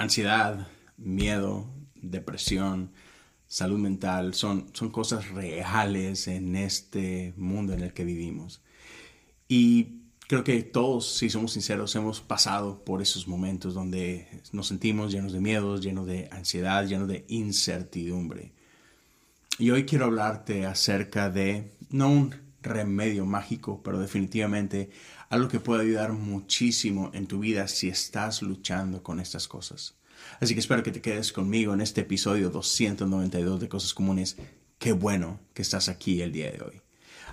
ansiedad, miedo, depresión, salud mental, son, son cosas reales en este mundo en el que vivimos. Y creo que todos, si somos sinceros, hemos pasado por esos momentos donde nos sentimos llenos de miedos, llenos de ansiedad, llenos de incertidumbre. Y hoy quiero hablarte acerca de, no un remedio mágico, pero definitivamente algo que puede ayudar muchísimo en tu vida si estás luchando con estas cosas. Así que espero que te quedes conmigo en este episodio 292 de Cosas Comunes. Qué bueno que estás aquí el día de hoy.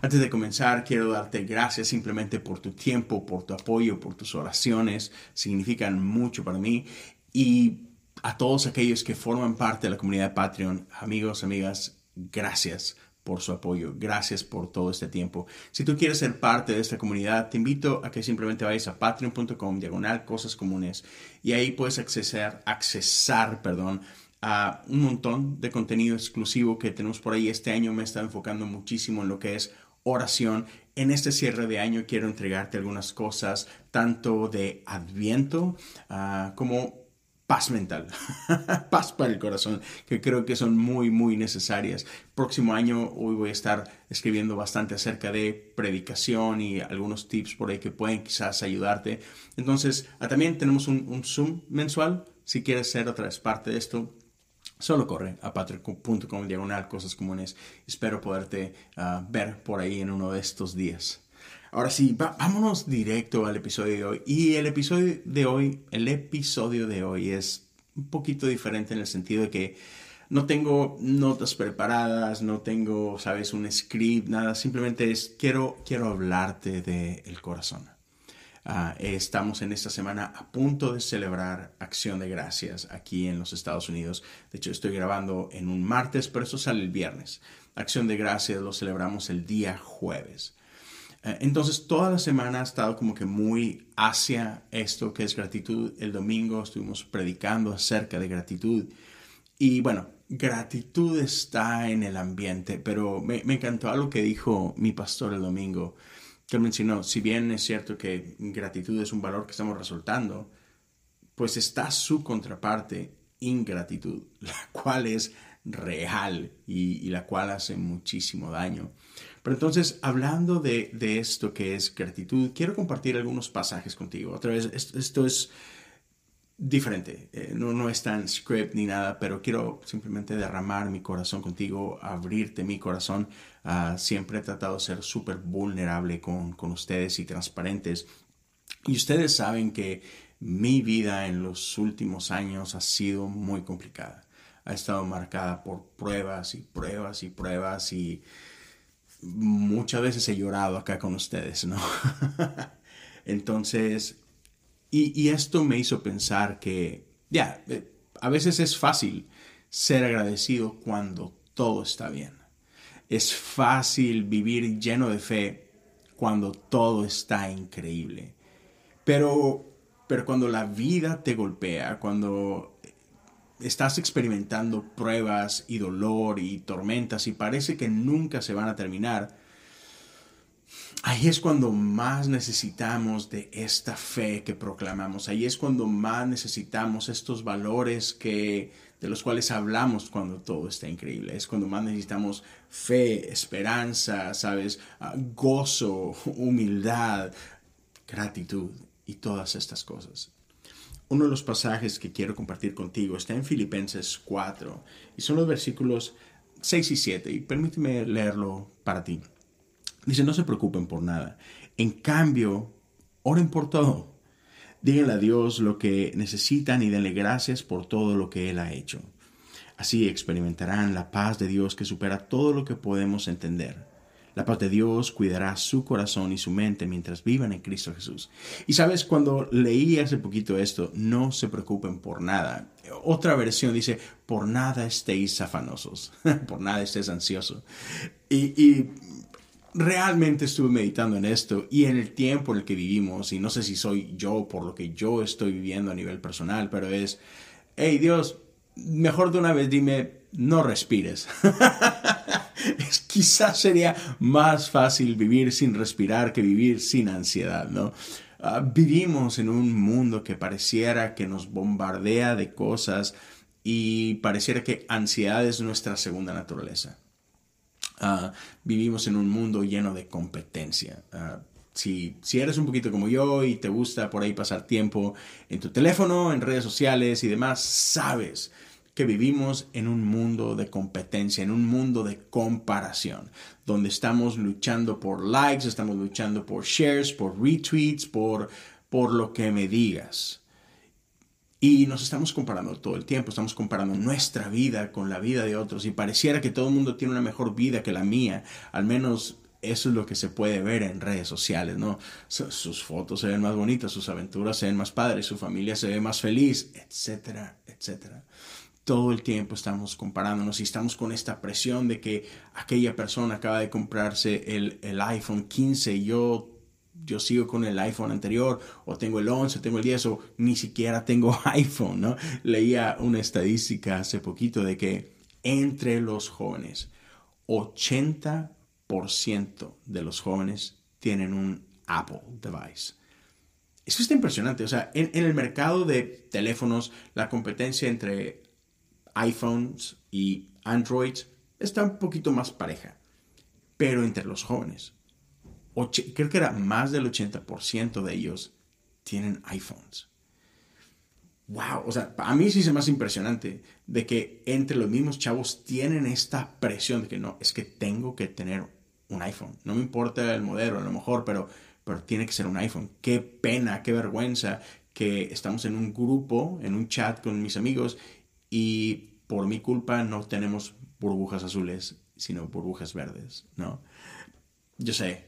Antes de comenzar, quiero darte gracias simplemente por tu tiempo, por tu apoyo, por tus oraciones. Significan mucho para mí. Y a todos aquellos que forman parte de la comunidad de Patreon, amigos, amigas, gracias por su apoyo. Gracias por todo este tiempo. Si tú quieres ser parte de esta comunidad, te invito a que simplemente vayas a patreon.com, diagonal cosas comunes, y ahí puedes accesar, accesar, perdón, a un montón de contenido exclusivo que tenemos por ahí. Este año me está enfocando muchísimo en lo que es oración. En este cierre de año quiero entregarte algunas cosas, tanto de adviento uh, como paz mental, paz para el corazón, que creo que son muy, muy necesarias. Próximo año, hoy voy a estar escribiendo bastante acerca de predicación y algunos tips por ahí que pueden quizás ayudarte. Entonces, ah, también tenemos un, Zoom mensual. Si quieres ser otra vez parte de esto, solo corre a patreon.com diagonal cosas comunes. Espero poderte ah, ver por ahí en uno de estos días. Ahora sí, vámonos directo al episodio de hoy. Y el episodio de hoy, el episodio de hoy es un poquito diferente en el sentido de que no tengo notas preparadas, no tengo, sabes, un script, nada. Simplemente es quiero, quiero hablarte del corazón. Ah, estamos en esta semana a punto de celebrar Acción de Gracias aquí en los Estados Unidos. De hecho, estoy grabando en un martes, pero eso sale el viernes. Acción de Gracias lo celebramos el día jueves. Eh, entonces, toda la semana ha estado como que muy hacia esto que es gratitud. El domingo estuvimos predicando acerca de gratitud. Y bueno, gratitud está en el ambiente, pero me, encantó algo que dijo mi pastor el domingo, que mencionó, si bien es cierto que gratitud es un valor que estamos resultando, pues está su contraparte, ingratitud, la cual es real y la cual hace muchísimo daño. Pero entonces, hablando de, esto que es gratitud, quiero compartir algunos pasajes contigo. Otra vez, esto, es diferente, eh, no, no es tan script ni nada, pero quiero simplemente derramar mi corazón contigo, abrirte mi corazón. Ah, siempre he tratado de ser súper vulnerable con, con ustedes y transparentes. Y ustedes saben que mi vida en los últimos años ha sido muy complicada. Ha estado marcada por pruebas y pruebas y pruebas y muchas veces he llorado acá con ustedes, ¿no? Entonces, y, esto me hizo pensar que, ya, eh, a veces es fácil ser agradecido cuando todo está bien. Es fácil vivir lleno de fe cuando todo está increíble. Pero, pero cuando la vida te golpea, cuando estás experimentando pruebas y dolor y tormentas y parece que nunca se van a terminar, ahí es cuando más necesitamos de esta fe que proclamamos. Ahí es cuando más necesitamos estos valores que de los cuales hablamos cuando todo está increíble. Es cuando más necesitamos fe, esperanza, sabes, ah, gozo, humildad, gratitud y todas estas cosas uno de los pasajes que quiero compartir contigo está en Filipenses 4 y son los versículos 6 y 7 y permíteme leerlo para ti. Dice, no se preocupen por nada. En cambio, oren por todo. Díganle a Dios lo que necesitan y denle gracias por todo lo que Él ha hecho. Así experimentarán la paz de Dios que supera todo lo que podemos entender. La paz de Dios cuidará su corazón y su mente mientras vivan en Cristo Jesús. Y sabes, cuando leí hace poquito esto, no se preocupen por nada. Otra versión dice, por nada estéis afanosos, por nada estés ansioso. Y, realmente estuve meditando en esto y en el tiempo en el que vivimos, y no sé si soy yo por lo que yo estoy viviendo a nivel personal, pero es, hey Dios, mejor de una vez dime, no respires. quizás sería más fácil vivir sin respirar que vivir sin ansiedad, ¿no? Ah, vivimos en un mundo que pareciera que nos bombardea de cosas y pareciera que ansiedad es nuestra segunda naturaleza. Ah, vivimos en un mundo lleno de competencia. Ah, si, si, eres un poquito como yo y te gusta por ahí pasar tiempo en tu teléfono, en redes sociales y demás, sabes que vivimos en un mundo de competencia, en un mundo de comparación, donde estamos luchando por likes, estamos luchando por shares, por retweets, por, por lo que me digas. Y nos estamos comparando todo el tiempo, estamos comparando nuestra vida con la vida de otros y pareciera que todo el mundo tiene una mejor vida que la mía, al menos eso es lo que se puede ver en redes sociales, ¿no? Sus fotos se ven más bonitas, sus aventuras se ven más padres, su familia se ve más feliz, etcétera, etcétera todo el tiempo estamos comparándonos y estamos con esta presión de que aquella persona acaba de comprarse el, iPhone 15 y yo, yo sigo con el iPhone anterior o tengo el 11, tengo el 10 o ni siquiera tengo iPhone, ¿no? Leía una estadística hace poquito de que entre los jóvenes, 80% de los jóvenes tienen un Apple device. Eso está impresionante. O sea, en, el mercado de teléfonos, la competencia entre iPhones y Androids está un poquito más pareja. Pero entre los jóvenes, creo que era más del 80% de ellos tienen iPhones. Wow, o sea, a mí sí es más impresionante de que entre los mismos chavos tienen esta presión de que no, es que tengo que tener un iPhone. No me importa el modelo, a lo mejor, pero, pero tiene que ser un iPhone. Qué pena, qué vergüenza que estamos en un grupo, en un chat con mis amigos y por mi culpa no tenemos burbujas azules, sino burbujas verdes, ¿no? Yo sé,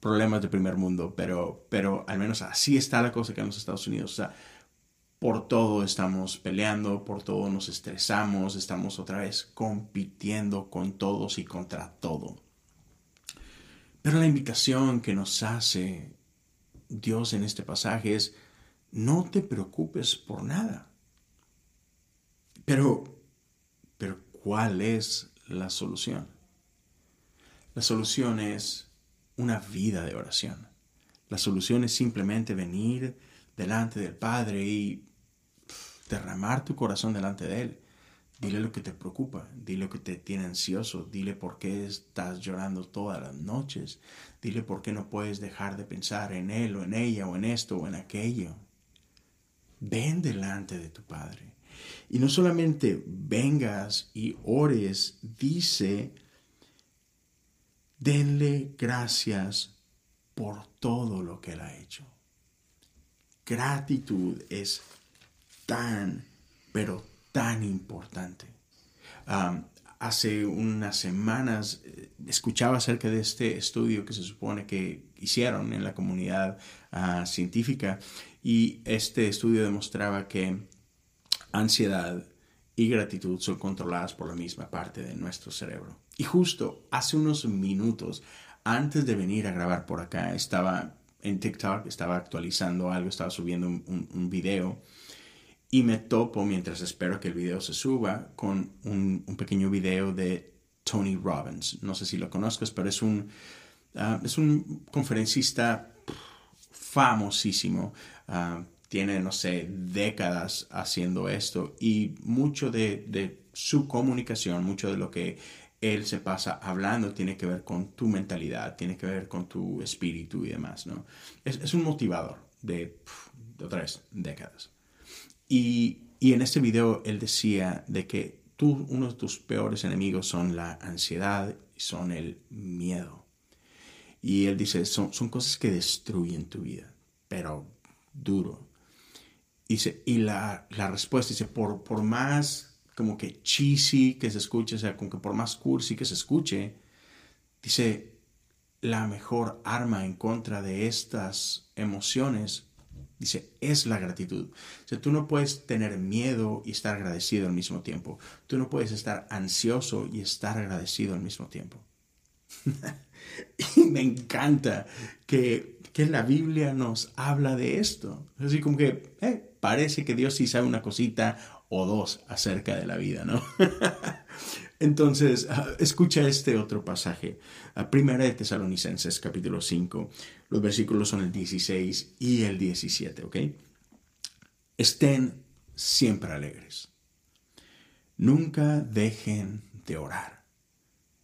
problemas de primer mundo, pero, pero al menos así está la cosa que en los Estados Unidos. Por todo estamos peleando, por todo nos estresamos, estamos otra vez compitiendo con todos y contra todo. Pero la invitación que nos hace Dios en este pasaje es, no te preocupes por nada. Pero, pero ¿cuál es la solución? La solución es una vida de oración. La solución es simplemente venir delante del Padre y derramar tu corazón delante de Él. Dile lo que te preocupa, dile lo que te tiene ansioso, dile por qué estás llorando todas las noches, dile por qué no puedes dejar de pensar en Él o en ella o en esto o en aquello. Ven delante de tu Padre y no solamente vengas y ores, dice, denle gracias por todo lo que él ha hecho. Gratitud es tan, pero tan importante. hace unas semanas eh, escuchaba acerca de este estudio que se supone que hicieron en la comunidad ah, científica y este estudio demostraba que ansiedad y gratitud son controladas por la misma parte de nuestro cerebro. Y justo hace unos minutos, antes de venir a grabar por acá, estaba en TikTok, estaba actualizando algo, estaba subiendo un, video y me topo mientras espero que el video se suba con un, pequeño video de Tony Robbins. No sé si lo conozcas, pero es un, ah, es un conferencista famosísimo. Ah, tiene, no sé, décadas haciendo esto y mucho de, su comunicación, mucho de lo que él se pasa hablando tiene que ver con tu mentalidad, tiene que ver con tu espíritu y demás, ¿no? Es, un motivador de, otra vez, décadas. Y, y, en este video él decía de que tú, uno de tus peores enemigos son la ansiedad y son el miedo. Y él dice, son, son cosas que destruyen tu vida, pero duro. Dice, y la, la respuesta dice, por, por más como que cheesy que se escuche, o sea, como que por más cursi que se escuche, dice, la mejor arma en contra de estas emociones, dice, es la gratitud. O sea, tú no puedes tener miedo y estar agradecido al mismo tiempo. Tú no puedes estar ansioso y estar agradecido al mismo tiempo. y me encanta que, que, la Biblia nos habla de esto. Así como que, eh, parece que Dios sí sabe una cosita o dos acerca de la vida, ¿no? Entonces, ah, escucha este otro pasaje. Primera de Tesalonicenses, capítulo 5. Los versículos son el 16 y el 17, ¿ok? Estén siempre alegres. Nunca dejen de orar.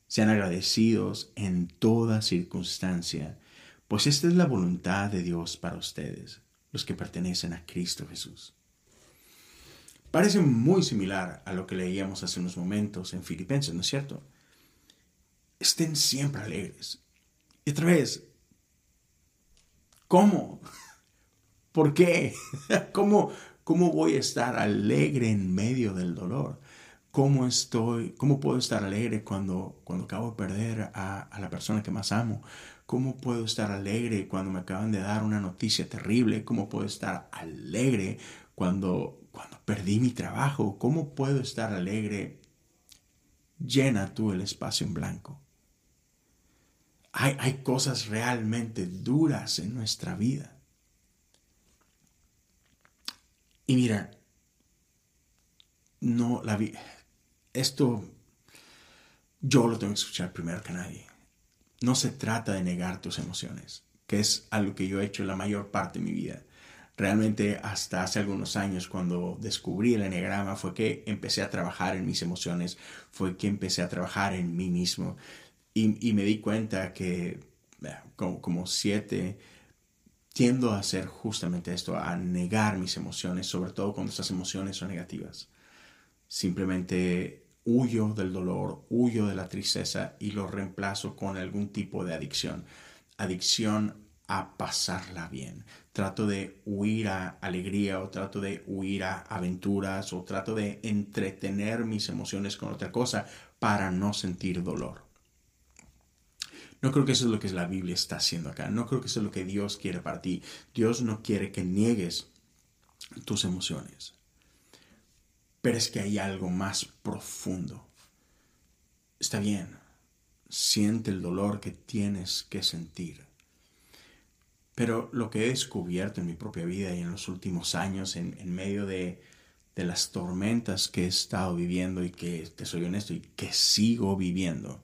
Sean agradecidos en toda circunstancia, pues esta es la voluntad de Dios para ustedes, los que pertenecen a Cristo Jesús. Parece muy similar a lo que leíamos hace unos momentos en Filipenses, ¿no es cierto? Estén siempre alegres. Y otra vez, ¿cómo? ¿Por qué? ¿Cómo, ¿Cómo voy a estar alegre en medio del dolor? ¿Cómo estoy? ¿Cómo puedo estar alegre cuando, cuando acabo de perder a, a la persona que más amo? ¿Cómo puedo estar alegre cuando me acaban de dar una noticia terrible? ¿Cómo puedo estar alegre cuando cuando perdí mi trabajo, ¿cómo puedo estar alegre? Llena tú el espacio en blanco. Hay, hay cosas realmente duras en nuestra vida. Y mira, no la vi. Esto yo lo tengo que escuchar primero que nadie. No se trata de negar tus emociones, que es algo que yo he hecho la mayor parte de mi vida. Realmente hasta hace algunos años cuando descubrí el enneagrama fue que empecé a trabajar en mis emociones, fue que empecé a trabajar en mí mismo y, me di cuenta que como, como siete tiendo a hacer justamente esto, a negar mis emociones, sobre todo cuando estas emociones son negativas. Simplemente huyo del dolor, huyo de la tristeza y lo reemplazo con algún tipo de adicción. Adicción a pasarla bien. Trato de huir a alegría o trato de huir a aventuras o trato de entretener mis emociones con otra cosa para no sentir dolor. No creo que eso es lo que la Biblia está haciendo acá. No creo que eso es lo que Dios quiere para ti. Dios no quiere que niegues tus emociones. Pero es que hay algo más profundo. Está bien. Siente el dolor que tienes que sentir pero lo que he descubierto en mi propia vida y en los últimos años, en, medio de, de, las tormentas que he estado viviendo y que, te soy honesto, y que sigo viviendo,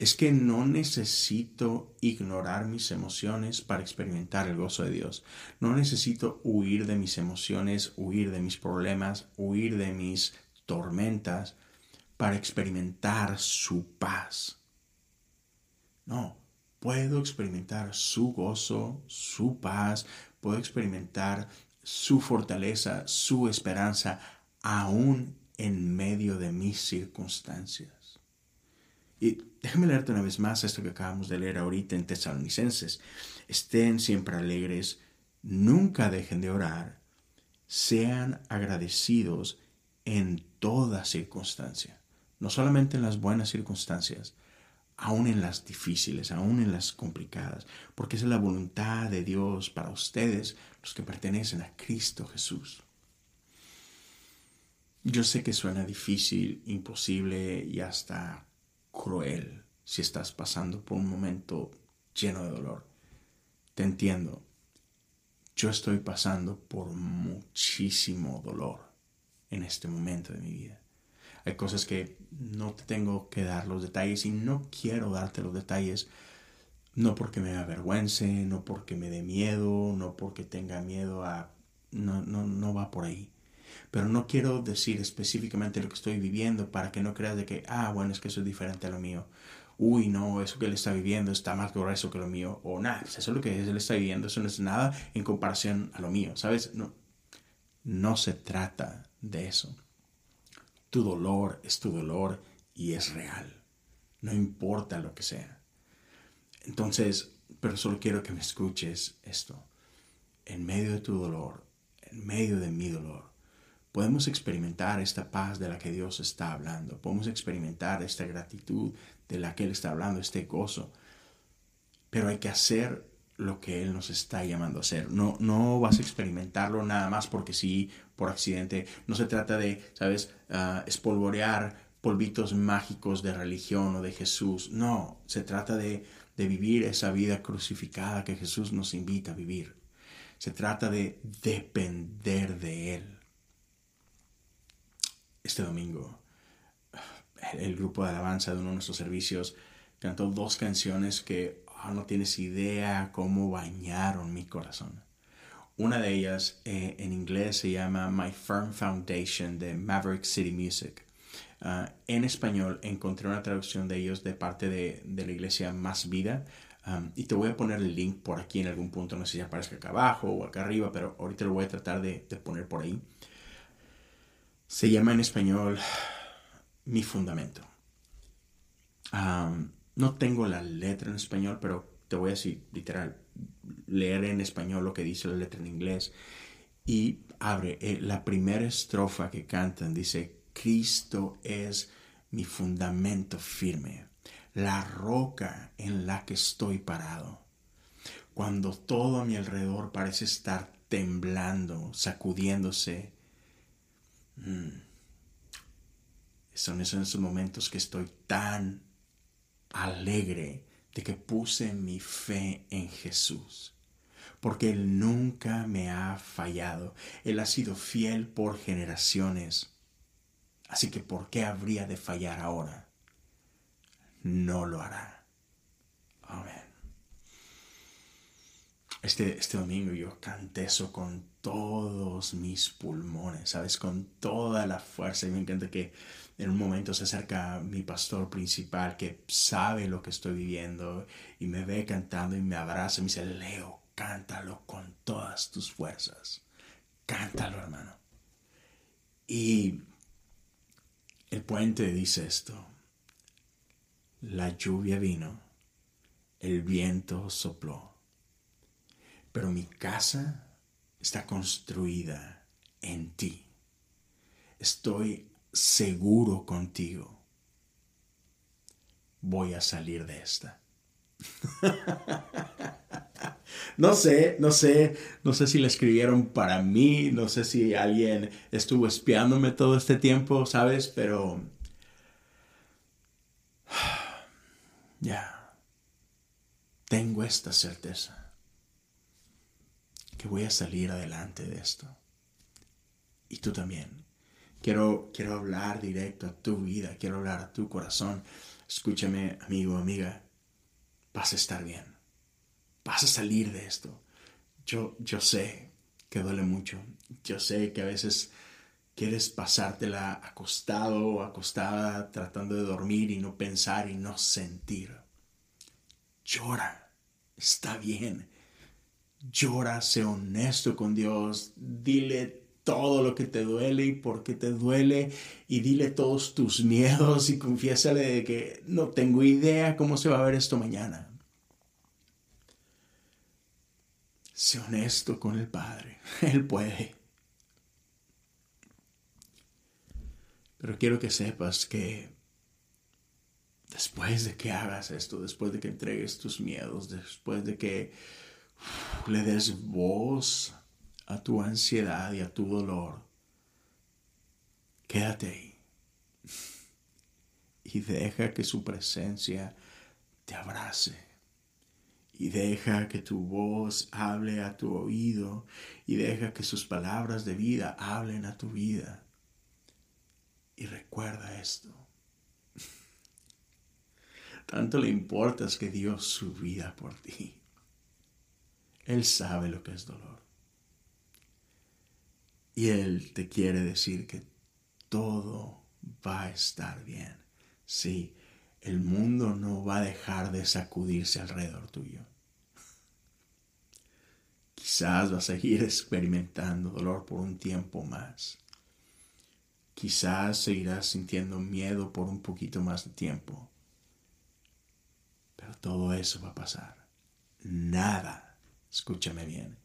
es que no necesito ignorar mis emociones para experimentar el gozo de Dios. No necesito huir de mis emociones, huir de mis problemas, huir de mis tormentas para experimentar su paz. No, puedo experimentar su gozo, su paz, puedo experimentar su fortaleza, su esperanza, aún en medio de mis circunstancias. Y déjame leerte una vez más esto que acabamos de leer ahorita en Tesalonicenses. Estén siempre alegres, nunca dejen de orar, sean agradecidos en toda circunstancia, no solamente en las buenas circunstancias, aún en las difíciles, aún en las complicadas, porque es la voluntad de Dios para ustedes, los que pertenecen a Cristo Jesús. Yo sé que suena difícil, imposible y hasta cruel si estás pasando por un momento lleno de dolor. Te entiendo. Yo estoy pasando por muchísimo dolor en este momento de mi vida. Hay cosas que no te tengo que dar los detalles y no quiero darte los detalles. No porque me avergüence, no porque me dé miedo, no porque tenga miedo a... No, no, no va por ahí. Pero no quiero decir específicamente lo que estoy viviendo para que no creas de que, ah, bueno, es que eso es diferente a lo mío. Uy, no, eso que él está viviendo está más grueso que lo mío. O nada, eso es lo que él está viviendo, eso no es nada en comparación a lo mío. ¿Sabes? No, no se trata de eso. Tu dolor es tu dolor y es real. No importa lo que sea. Entonces, pero solo quiero que me escuches esto. En medio de tu dolor, en medio de mi dolor, podemos experimentar esta paz de la que Dios está hablando. Podemos experimentar esta gratitud de la que Él está hablando, este gozo. Pero hay que hacer lo que Él nos está llamando a hacer. No, no vas a experimentarlo nada más porque sí, por accidente. No se trata de, ¿sabes?, uh, espolvorear polvitos mágicos de religión o de Jesús. No, se trata de vivir esa vida crucificada que Jesús nos invita a vivir. Se trata de depender de Él. Este domingo, el grupo de alabanza de uno de nuestros servicios cantó dos canciones que ah, no tienes idea cómo bañaron mi corazón. Una de ellas eh, en inglés se llama My Firm Foundation de Maverick City Music. Ah, en español encontré una traducción de ellos de parte de, la iglesia Más Vida. y te voy a poner el link por aquí en algún punto, no sé si aparezca acá abajo o acá arriba, pero ahorita lo voy a tratar de, de poner por ahí. Se llama en español Mi Fundamento. no tengo la letra en español, pero te voy a decir literal, leer en español lo que dice la letra en inglés. Y abre eh, la primera estrofa que cantan, dice, Cristo es mi fundamento firme, la roca en la que estoy parado. Cuando todo a mi alrededor parece estar temblando, sacudiéndose, mm, son esos momentos que estoy tan alegre de que puse mi fe en Jesús porque Él nunca me ha fallado. Él ha sido fiel por generaciones. Así que ¿por qué habría de fallar ahora? No lo hará. Amén. Este, este domingo yo canté eso con todos mis pulmones, ¿sabes? Con toda la fuerza. Y me encanta que en un momento se acerca mi pastor principal que sabe lo que estoy viviendo y me ve cantando y me abraza y me dice, Leo, cántalo con todas tus fuerzas. Cántalo, hermano. Y el puente dice esto. La lluvia vino, el viento sopló, pero mi casa está construida en ti. Estoy seguro contigo. Voy a salir de esta. No sé, no sé, no sé si la escribieron para mí, no sé si alguien estuvo espiándome todo este tiempo, ¿sabes? Pero... Ya. Tengo esta certeza. Que voy a salir adelante de esto. Y tú también. Quiero, quiero hablar directo a tu vida, quiero hablar a tu corazón. Escúchame, amigo, amiga. Vas a estar bien vas a salir de esto. Yo, yo sé que duele mucho. Yo sé que a veces quieres pasártela acostado o acostada tratando de dormir y no pensar y no sentir. Llora, está bien. Llora, sé honesto con Dios, dile todo lo que te duele y por qué te duele y dile todos tus miedos y confiésale de que no tengo idea cómo se va a ver esto mañana. Sé honesto con el Padre. Él puede. Pero quiero que sepas que después de que hagas esto, después de que entregues tus miedos, después de que le des voz a tu ansiedad y a tu dolor, quédate ahí y deja que su presencia te abrace y deja que tu voz hable a tu oído y deja que sus palabras de vida hablen a tu vida. Y recuerda esto. Tanto le importas que Dios su vida por ti. Él sabe lo que es dolor. Y Él te quiere decir que todo va a estar bien. Sí, el mundo no va a dejar de sacudirse alrededor tuyo. Quizás vas a seguir experimentando dolor por un tiempo más. Quizás seguirás sintiendo miedo por un poquito más de tiempo. Pero todo eso va a pasar. Nada, escúchame bien,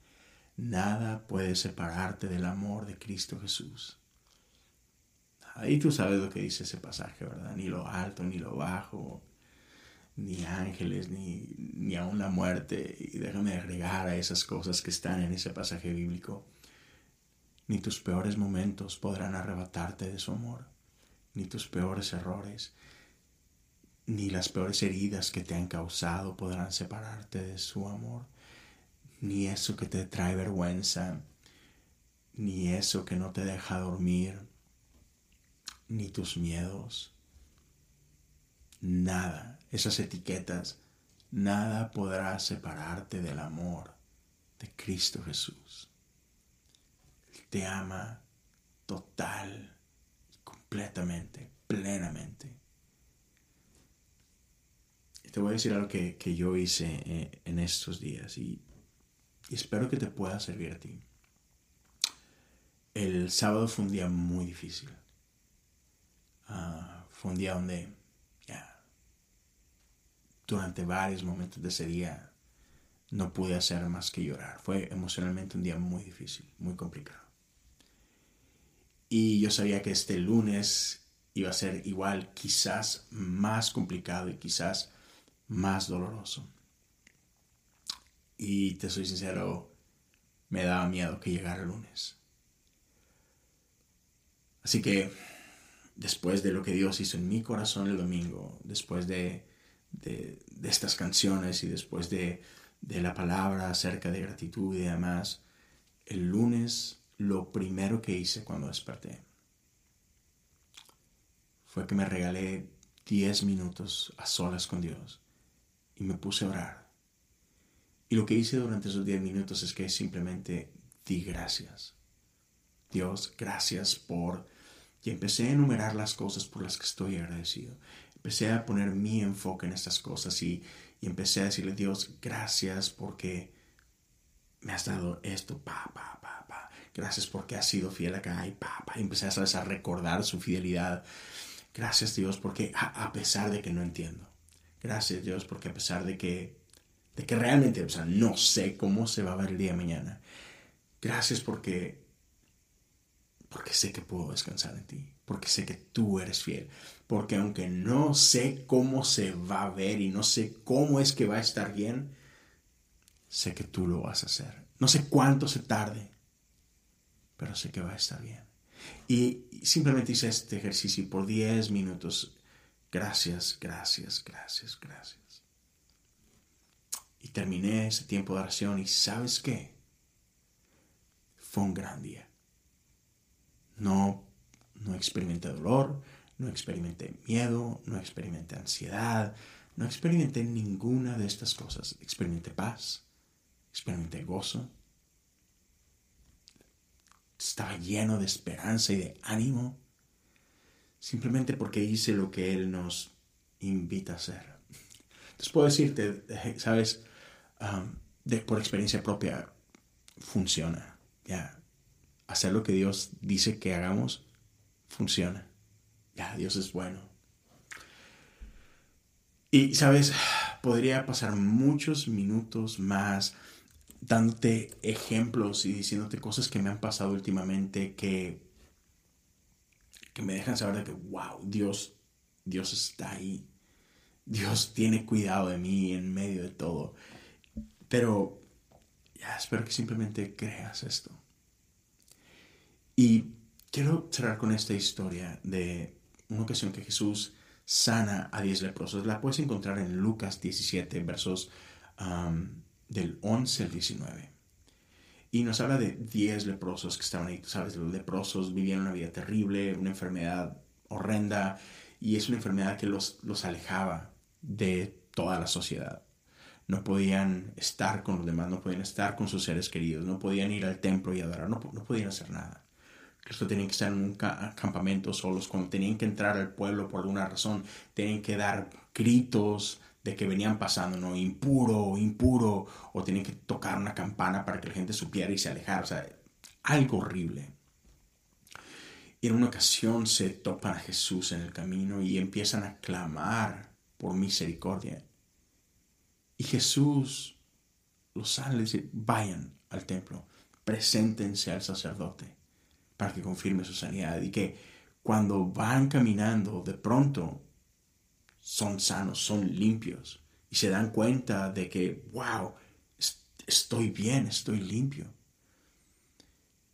nada puede separarte del amor de Cristo Jesús. Ahí tú sabes lo que dice ese pasaje, ¿verdad? Ni lo alto, ni lo bajo, ni ángeles, ni, ni aún la muerte. Y déjame agregar a esas cosas que están en ese pasaje bíblico. Ni tus peores momentos podrán arrebatarte de su amor, ni tus peores errores, ni las peores heridas que te han causado podrán separarte de su amor, ni eso que te trae vergüenza, ni eso que no te deja dormir, ni tus miedos nada, esas etiquetas, nada podrá separarte del amor de Cristo Jesús. te ama total, completamente, plenamente. Te voy a decir algo que, yo hice eh, en estos días y, espero que te pueda servir a ti. El sábado fue un día muy difícil. Ah, fue un día donde durante varios momentos de ese día no pude hacer más que llorar. Fue emocionalmente un día muy difícil, muy complicado. Y yo sabía que este lunes iba a ser igual, quizás más complicado y quizás más doloroso. Y te soy sincero, me daba miedo que llegara el lunes. Así que después de lo que Dios hizo en mi corazón el domingo, después de, de, estas canciones y después de, de la palabra acerca de gratitud y demás, el lunes lo primero que hice cuando desperté fue que me regalé 10 minutos a solas con Dios y me puse a orar. Y lo que hice durante esos 10 minutos es que simplemente di gracias. Dios, gracias por... Y empecé a enumerar las cosas por las que estoy agradecido. Empecé a poner mi enfoque en estas cosas y, y empecé a decirle, Dios, gracias porque me has dado esto, pa, pa, pa, pa. Gracias porque has sido fiel acá y pa, pa. Y empecé a recordar su fidelidad. Gracias Dios porque a, pesar de que no entiendo. Gracias Dios porque a pesar de que, de que realmente, o sea, no sé cómo se va a ver el día de mañana. Gracias porque, porque sé que puedo descansar en ti. Porque sé que tú eres fiel. Porque aunque no sé cómo se va a ver y no sé cómo es que va a estar bien, sé que tú lo vas a hacer. No sé cuánto se tarde, pero sé que va a estar bien. Y simplemente hice este ejercicio por 10 minutos. Gracias, gracias, gracias, gracias. Terminé ese tiempo de oración y sabes qué? Fue un gran día. No, no experimenté dolor, no experimenté miedo, no experimenté ansiedad, no experimenté ninguna de estas cosas. Experimenté paz, experimenté gozo. Estaba lleno de esperanza y de ánimo, simplemente porque hice lo que Él nos invita a hacer. Entonces puedo decirte, sabes, por experiencia propia, funciona. Ya, hacer lo que Dios dice que hagamos, funciona. Ya, Dios es bueno. Y, sabes, podría pasar muchos minutos más dándote ejemplos y diciéndote cosas que me han pasado últimamente que, que me dejan saber de que, wow, Dios, Dios está ahí. Dios tiene cuidado de mí en medio de todo. Pero ya espero que simplemente creas esto. Y quiero cerrar con esta historia de una ocasión que Jesús sana a 10 leprosos. La puedes encontrar en Lucas 17, versos del 11 al 19. Y nos habla de 10 leprosos que estaban ahí. sabes, los leprosos vivían una vida terrible, una enfermedad horrenda, y es una enfermedad que los, los alejaba de toda la sociedad. No podían estar con los demás, no podían estar con sus seres queridos, no podían ir al templo y adorar, no, podían hacer nada. Cristo tenían que estar en un campamento solos, cuando tenían que entrar al pueblo por alguna razón, tenían que dar gritos, de que venían pasando, ¿no? Impuro, impuro, o tenían que tocar una campana para que la gente supiera y se alejara, o sea, algo horrible. Y en una ocasión se topan a Jesús en el camino y empiezan a clamar por misericordia. Y Jesús los sale y dice, vayan al templo, preséntense al sacerdote para que confirme su sanidad. Y que cuando van caminando, de pronto son sanos, son limpios y se dan cuenta de que, wow, estoy bien, estoy limpio.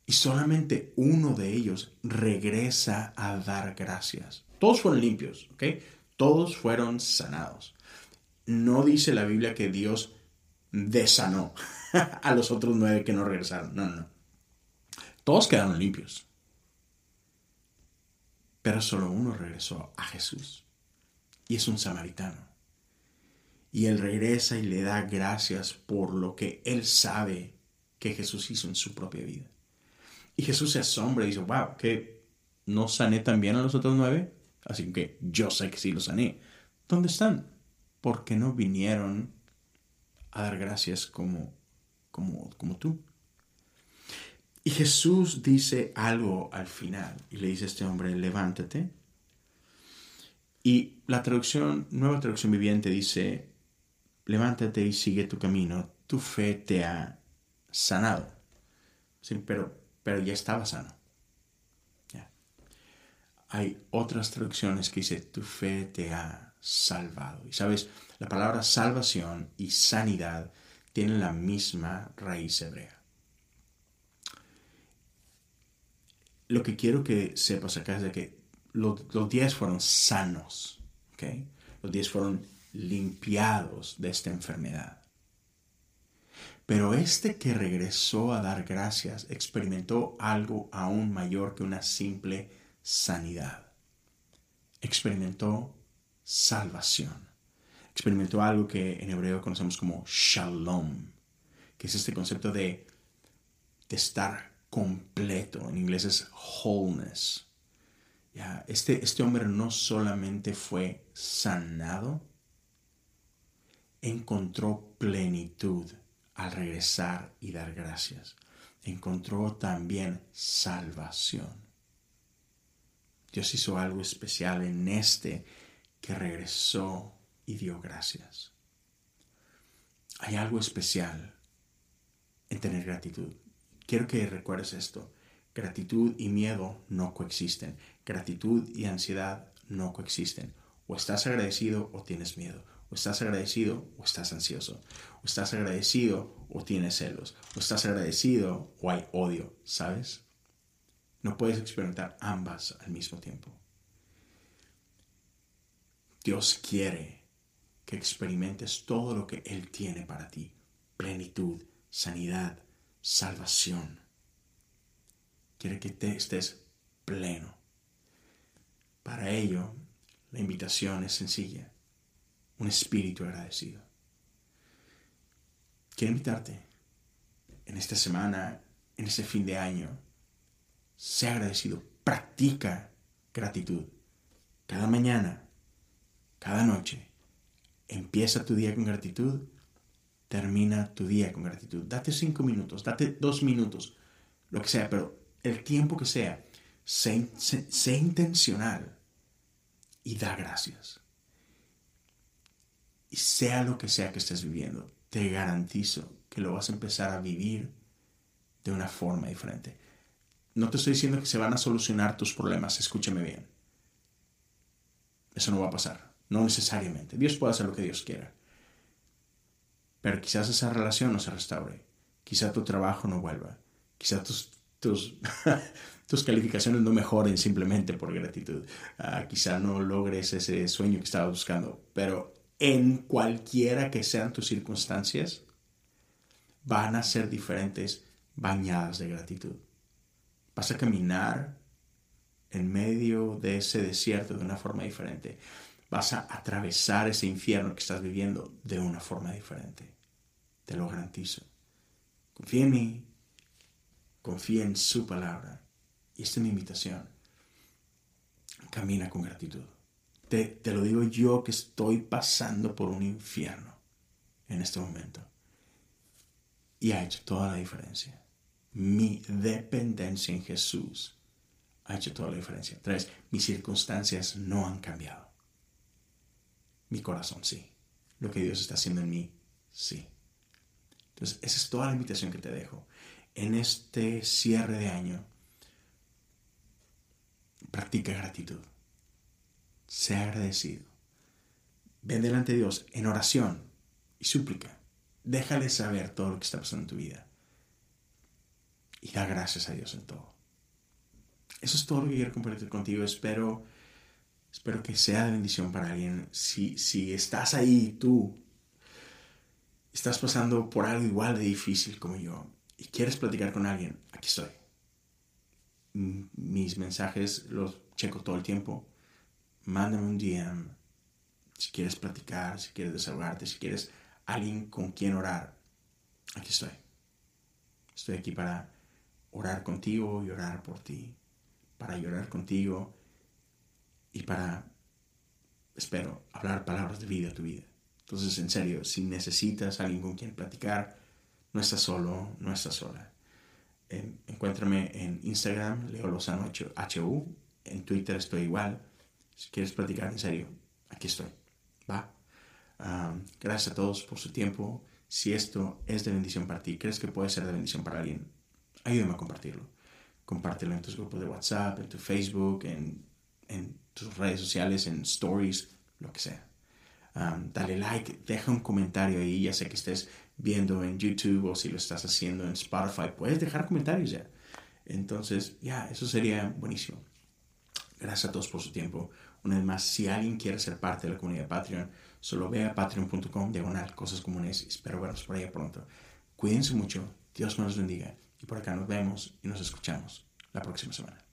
Y solamente uno de ellos regresa a dar gracias. Todos fueron limpios, ¿ok? Todos fueron sanados. No dice la Biblia que Dios desanó a los otros nueve que no regresaron. No, no. Todos quedaron limpios. Pero solo uno regresó a Jesús. y es un samaritano. Y él regresa y le da gracias por lo que él sabe que Jesús hizo en su propia vida. Y Jesús se asombra y dice, wow, que no sané también a los otros nueve. Así que yo sé que sí los sané. ¿Dónde están? Porque no vinieron a dar gracias como, como, como tú. Y Jesús dice algo al final y le dice a este hombre, levántate. Y la traducción, nueva traducción viviente dice, levántate y sigue tu camino, tu fe te ha sanado. Sí, pero, pero ya estaba sano. Hay otras traducciones que dice, tu fe te ha salvado. Y sabes, la palabra salvación y sanidad tienen la misma raíz hebrea. Lo que quiero que sepas acá es de que los, diez fueron sanos, ¿okay? Los diez fueron limpiados de esta enfermedad. Pero este que regresó a dar gracias experimentó algo aún mayor que una simple sanidad. Experimentó salvación. Experimentó algo que en hebreo conocemos como shalom, que es este concepto de, de estar completo. En inglés es wholeness. Este, este hombre no solamente fue sanado, encontró plenitud al regresar y dar gracias. Encontró también salvación. Dios hizo algo especial en este que regresó y dio gracias. Hay algo especial en tener gratitud. Quiero que recuerdes esto. Gratitud y miedo no coexisten. Gratitud y ansiedad no coexisten. O estás agradecido o tienes miedo. O estás agradecido o estás ansioso. O estás agradecido o tienes celos. O estás agradecido o hay odio. ¿Sabes? No puedes experimentar ambas al mismo tiempo. Dios quiere que experimentes todo lo que Él tiene para ti. Plenitud, sanidad, salvación. Quiere que te estés pleno. Para ello, la invitación es sencilla. Un espíritu agradecido. Quiero invitarte en esta semana, en este fin de año, sea agradecido, practica gratitud. Cada mañana, cada noche, empieza tu día con gratitud, termina tu día con gratitud. Date cinco minutos, date dos minutos, lo que sea, pero el tiempo que sea, sé, sé intencional y da gracias. Y sea lo que sea que estés viviendo, te garantizo que lo vas a empezar a vivir de una forma diferente. No te estoy diciendo que se van a solucionar tus problemas, escúchame bien. Eso no va a pasar, no necesariamente. Dios puede hacer lo que Dios quiera. Pero quizás esa relación no se restaure, quizás tu trabajo no vuelva, quizás tus, tus, tus calificaciones no mejoren simplemente por gratitud, uh, quizás no logres ese sueño que estabas buscando, pero en cualquiera que sean tus circunstancias, van a ser diferentes bañadas de gratitud. Vas a caminar en medio de ese desierto de una forma diferente. Vas a atravesar ese infierno que estás viviendo de una forma diferente. Te lo garantizo. Confía en mí. Confía en su palabra. Y esta es mi invitación. Camina con gratitud. Te, te lo digo yo que estoy pasando por un infierno en este momento. Y ha hecho toda la diferencia mi dependencia en Jesús ha hecho toda la diferencia. Tres, mis circunstancias no han cambiado. Mi corazón sí. Lo que Dios está haciendo en mí, sí. Entonces, esa es toda la invitación que te dejo. En este cierre de año, practica gratitud. Sea agradecido. Ven delante de Dios en oración y súplica. Déjale saber todo lo que está pasando en tu vida y da gracias a Dios en todo. Eso es todo lo que quiero compartir contigo. Espero, espero que sea de bendición para alguien. Si, si estás ahí, tú estás pasando por algo igual de difícil como yo y quieres platicar con alguien, aquí estoy. Mis mensajes los checo todo el tiempo. Mándame un DM. si quieres platicar, si quieres desahogarte, si quieres alguien con quien orar, aquí estoy. Estoy aquí para orar contigo y orar por ti, para llorar contigo y para, espero, hablar palabras de vida a tu vida. Entonces, en serio, si necesitas alguien con quien platicar, no estás solo, no estás sola. encuéntrame en Instagram, Leo Lozano HU, en Twitter estoy igual. Si quieres platicar en serio, aquí estoy. Va. gracias a todos por su tiempo. Si esto es de bendición para ti, crees que puede ser de bendición para alguien, ayúdame a compartirlo. Compártelo en tus grupos de WhatsApp, en tu Facebook, en, en tus redes sociales, en stories, lo que sea. dale like, deja un comentario ahí, ya sé que estés viendo en YouTube o si lo estás haciendo en Spotify, puedes dejar comentarios ya. Entonces, ya, eso sería buenísimo. Gracias a todos por su tiempo. Una vez más, si alguien quiere ser parte de la comunidad Patreon, solo ve a patreon.com diagonal cosas comunes espero verlos por allá pronto. Cuídense mucho, Dios nos bendiga y por acá nos vemos y nos escuchamos la próxima semana.